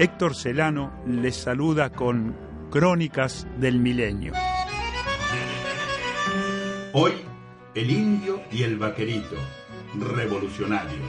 Héctor Celano les saluda con Crónicas del Milenio. Hoy, el indio y el vaquerito, revolucionarios.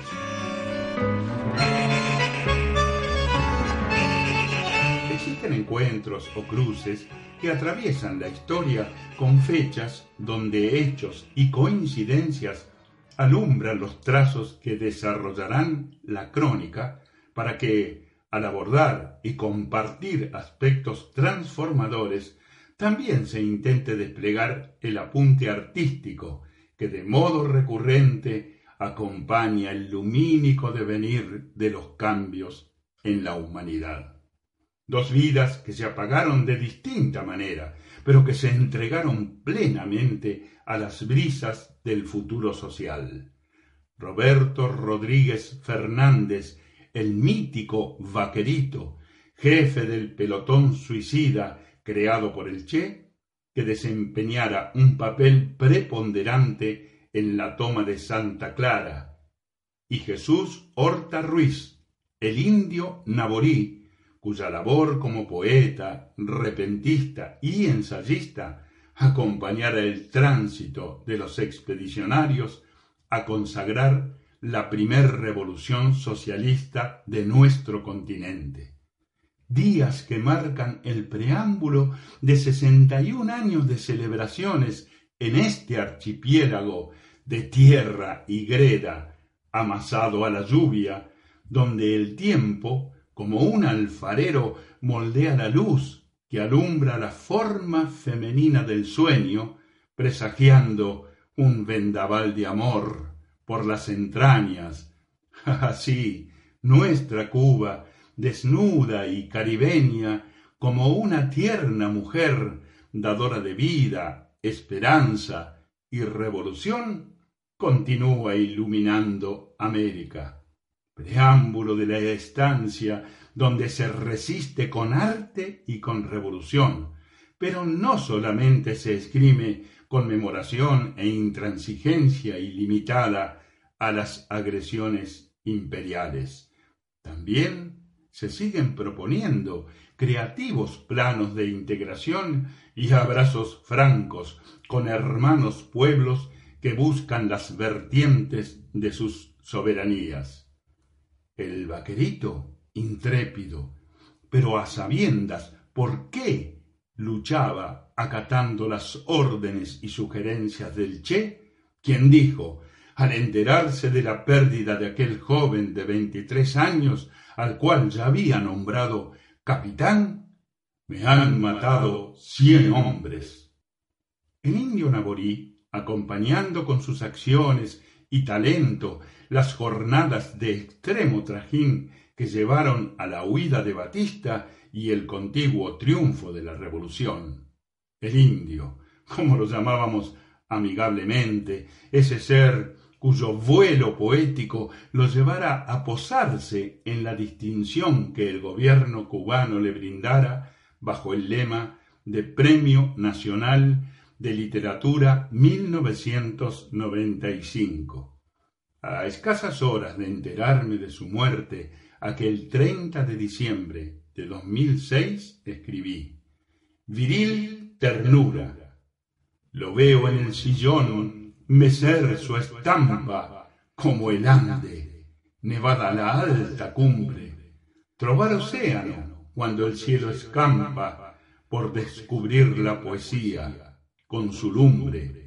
Existen encuentros o cruces que atraviesan la historia con fechas donde hechos y coincidencias alumbran los trazos que desarrollarán la crónica para que, al abordar y compartir aspectos transformadores, también se intente desplegar el apunte artístico que de modo recurrente acompaña el lumínico devenir de los cambios en la humanidad. Dos vidas que se apagaron de distinta manera, pero que se entregaron plenamente a las brisas del futuro social. Roberto Rodríguez Fernández, el mítico vaquerito, jefe del pelotón suicida creado por el Che, que desempeñara un papel preponderante en la toma de Santa Clara, y Jesús Horta Ruiz, el indio Naborí, cuya labor como poeta, repentista y ensayista acompañara el tránsito de los expedicionarios a consagrar la primer revolución socialista de nuestro continente. Días que marcan el preámbulo de sesenta y un años de celebraciones en este archipiélago de tierra y greda, amasado a la lluvia, donde el tiempo como un alfarero moldea la luz que alumbra la forma femenina del sueño, presagiando un vendaval de amor por las entrañas. Así, nuestra Cuba, desnuda y caribeña, como una tierna mujer, dadora de vida, esperanza y revolución, continúa iluminando América preámbulo de la estancia donde se resiste con arte y con revolución, pero no solamente se escribe conmemoración e intransigencia ilimitada a las agresiones imperiales. También se siguen proponiendo creativos planos de integración y abrazos francos con hermanos pueblos que buscan las vertientes de sus soberanías. El vaquerito, intrépido, pero a sabiendas por qué luchaba acatando las órdenes y sugerencias del Che, quien dijo, al enterarse de la pérdida de aquel joven de veintitrés años, al cual ya había nombrado capitán, me han matado cien hombres. El indio Naborí, acompañando con sus acciones y talento las jornadas de extremo trajín que llevaron a la huida de Batista y el contiguo triunfo de la revolución. El indio, como lo llamábamos amigablemente, ese ser cuyo vuelo poético lo llevara a posarse en la distinción que el gobierno cubano le brindara bajo el lema de Premio Nacional de Literatura 1995. A escasas horas de enterarme de su muerte, aquel 30 de diciembre de 2006, escribí, Viril ternura. Lo veo en el sillón mecer su estampa como el Ande, nevada la alta cumbre, trobar océano cuando el cielo escampa por descubrir la poesía con su lumbre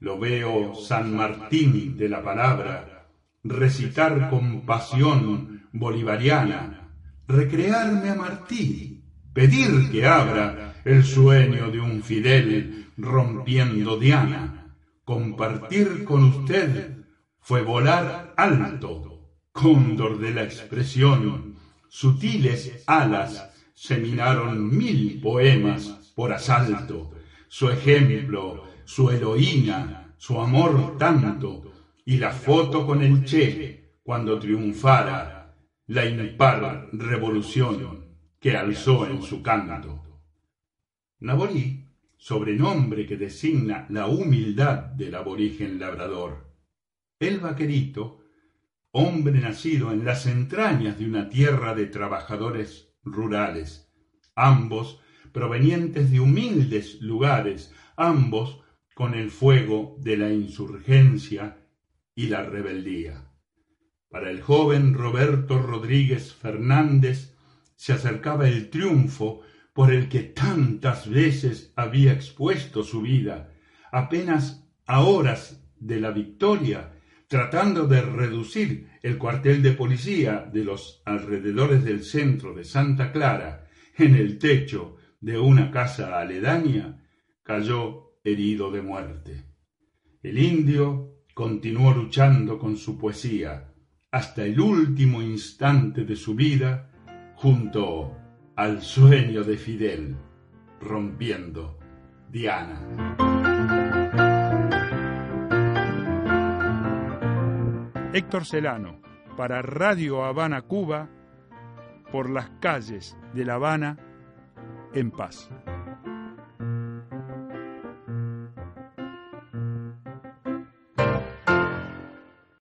lo veo San Martín de la palabra, recitar con pasión bolivariana, recrearme a Martí, pedir que abra el sueño de un Fidel rompiendo Diana, compartir con usted fue volar alto, cóndor de la expresión, sutiles alas seminaron mil poemas por asalto, su ejemplo su heroína, su amor tanto, y la foto con el Che cuando triunfara la impar revolución que alzó en su canto. Naborí, sobrenombre que designa la humildad del aborigen labrador. El vaquerito, hombre nacido en las entrañas de una tierra de trabajadores rurales, ambos provenientes de humildes lugares, ambos con el fuego de la insurgencia y la rebeldía. Para el joven Roberto Rodríguez Fernández se acercaba el triunfo por el que tantas veces había expuesto su vida, apenas a horas de la victoria, tratando de reducir el cuartel de policía de los alrededores del centro de Santa Clara en el techo de una casa aledaña, cayó herido de muerte. El indio continuó luchando con su poesía hasta el último instante de su vida junto al sueño de Fidel, rompiendo Diana. Héctor Celano, para Radio Habana Cuba, por las calles de La Habana, en paz.